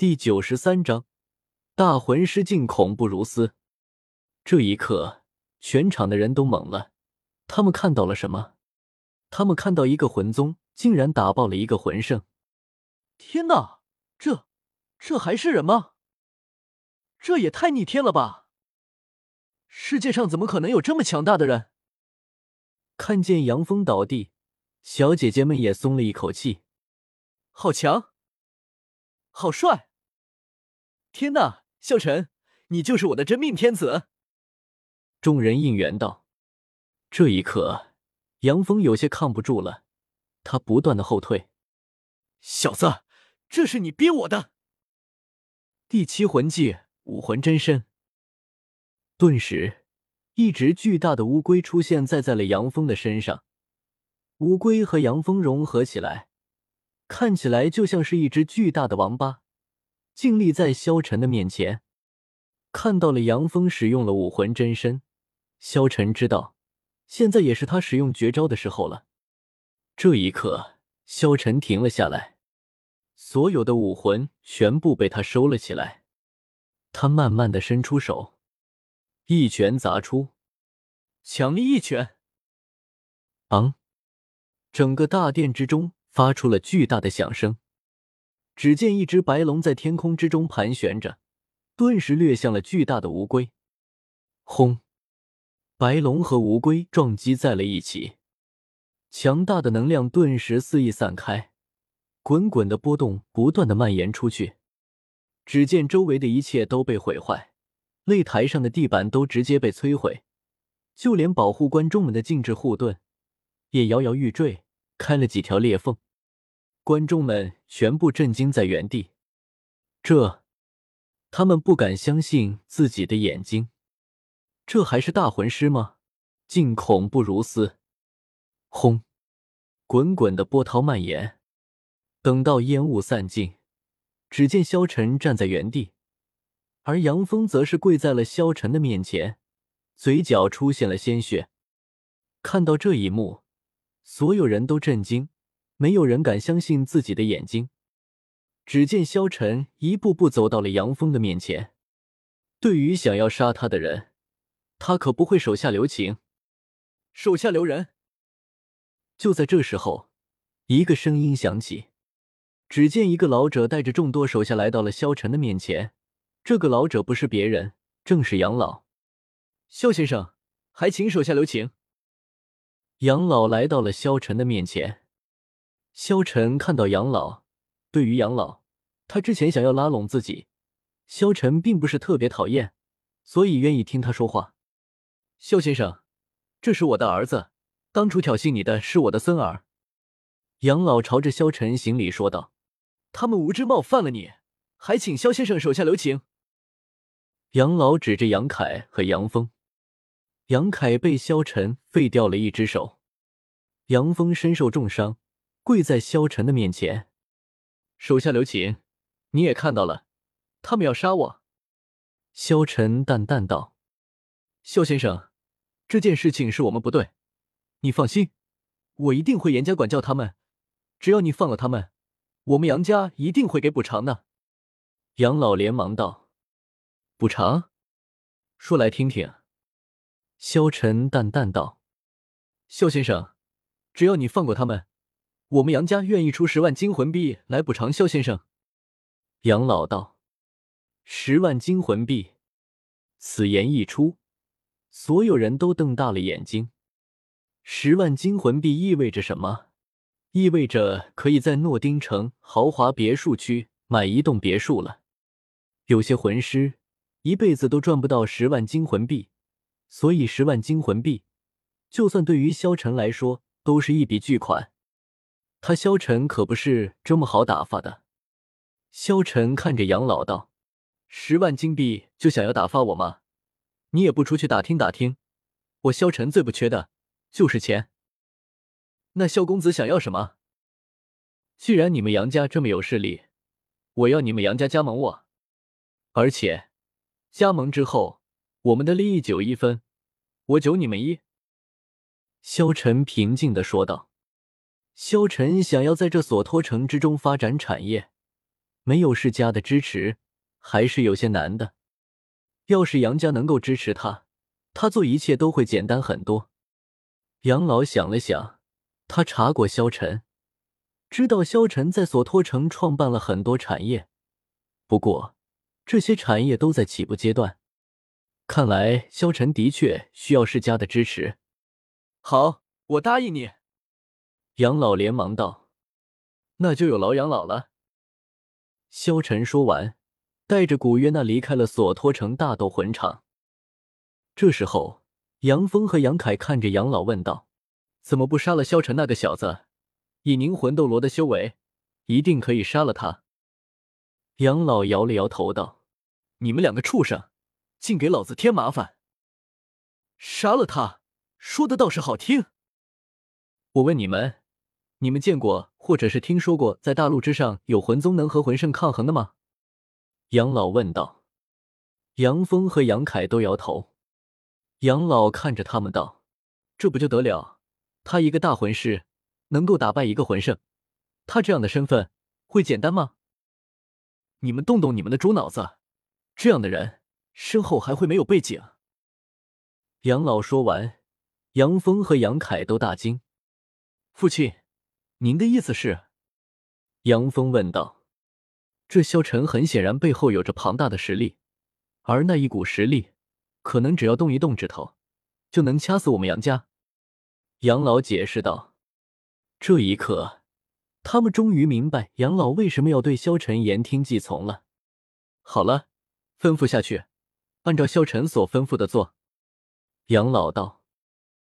第九十三章，大魂师境恐怖如斯。这一刻，全场的人都懵了。他们看到了什么？他们看到一个魂宗竟然打爆了一个魂圣！天哪，这这还是人吗？这也太逆天了吧！世界上怎么可能有这么强大的人？看见杨峰倒地，小姐姐们也松了一口气。好强，好帅！天呐，萧晨，你就是我的真命天子！众人应援道。这一刻，杨峰有些抗不住了，他不断的后退。小子，这是你逼我的！第七魂技武魂真身。顿时，一只巨大的乌龟出现在在了杨峰的身上。乌龟和杨峰融合起来，看起来就像是一只巨大的王八。静立在萧晨的面前，看到了杨峰使用了武魂真身，萧晨知道，现在也是他使用绝招的时候了。这一刻，萧晨停了下来，所有的武魂全部被他收了起来。他慢慢的伸出手，一拳砸出，强力一拳。昂！整个大殿之中发出了巨大的响声。只见一只白龙在天空之中盘旋着，顿时掠向了巨大的乌龟。轰！白龙和乌龟撞击在了一起，强大的能量顿时肆意散开，滚滚的波动不断的蔓延出去。只见周围的一切都被毁坏，擂台上的地板都直接被摧毁，就连保护观众们的禁制护盾也摇摇欲坠，开了几条裂缝。观众们全部震惊在原地，这，他们不敢相信自己的眼睛，这还是大魂师吗？竟恐怖如斯！轰！滚滚的波涛蔓延，等到烟雾散尽，只见萧晨站在原地，而杨峰则是跪在了萧晨的面前，嘴角出现了鲜血。看到这一幕，所有人都震惊。没有人敢相信自己的眼睛。只见萧晨一步步走到了杨峰的面前。对于想要杀他的人，他可不会手下留情。手下留人。就在这时候，一个声音响起。只见一个老者带着众多手下来到了萧晨的面前。这个老者不是别人，正是杨老。萧先生，还请手下留情。杨老来到了萧晨的面前。萧晨看到杨老，对于杨老，他之前想要拉拢自己，萧晨并不是特别讨厌，所以愿意听他说话。萧先生，这是我的儿子，当初挑衅你的是我的孙儿。杨老朝着萧晨行礼说道：“他们无知冒犯了你，还请萧先生手下留情。”杨老指着杨凯和杨峰，杨凯被萧晨废掉了一只手，杨峰身受重伤。跪在萧晨的面前，手下留情。你也看到了，他们要杀我。萧晨淡淡道：“萧先生，这件事情是我们不对，你放心，我一定会严加管教他们。只要你放了他们，我们杨家一定会给补偿的。”杨老连忙道：“补偿？说来听听。”萧晨淡淡道：“萧先生，只要你放过他们。”我们杨家愿意出十万金魂币来补偿萧先生。杨老道：“十万金魂币。”此言一出，所有人都瞪大了眼睛。十万金魂币意味着什么？意味着可以在诺丁城豪华别墅区买一栋别墅了。有些魂师一辈子都赚不到十万金魂币，所以十万金魂币，就算对于萧晨来说，都是一笔巨款。他萧晨可不是这么好打发的。萧晨看着杨老道：“十万金币就想要打发我吗？你也不出去打听打听，我萧晨最不缺的就是钱。那萧公子想要什么？既然你们杨家这么有势力，我要你们杨家加盟我，而且加盟之后，我们的利益九一分，我九你们一。”萧晨平静的说道。萧晨想要在这所托城之中发展产业，没有世家的支持，还是有些难的。要是杨家能够支持他，他做一切都会简单很多。杨老想了想，他查过萧晨，知道萧晨在索托城创办了很多产业，不过这些产业都在起步阶段。看来萧晨的确需要世家的支持。好，我答应你。杨老连忙道：“那就有劳杨老了。”萧晨说完。带着古月娜离开了索托城大斗魂场。这时候，杨峰和杨凯看着杨老问道：“怎么不杀了萧晨那个小子？以您魂斗罗的修为，一定可以杀了他。”杨老摇了摇头道：“你们两个畜生，竟给老子添麻烦！杀了他，说的倒是好听。我问你们，你们见过或者是听说过在大陆之上有魂宗能和魂圣抗衡的吗？”杨老问道：“杨峰和杨凯都摇头。”杨老看着他们道：“这不就得了？他一个大魂师，能够打败一个魂圣，他这样的身份会简单吗？你们动动你们的猪脑子，这样的人身后还会没有背景？”杨老说完，杨峰和杨凯都大惊：“父亲，您的意思是？”杨峰问道。这萧晨很显然背后有着庞大的实力，而那一股实力，可能只要动一动指头，就能掐死我们杨家。杨老解释道。这一刻，他们终于明白杨老为什么要对萧晨言听计从了。好了，吩咐下去，按照萧晨所吩咐的做。杨老道。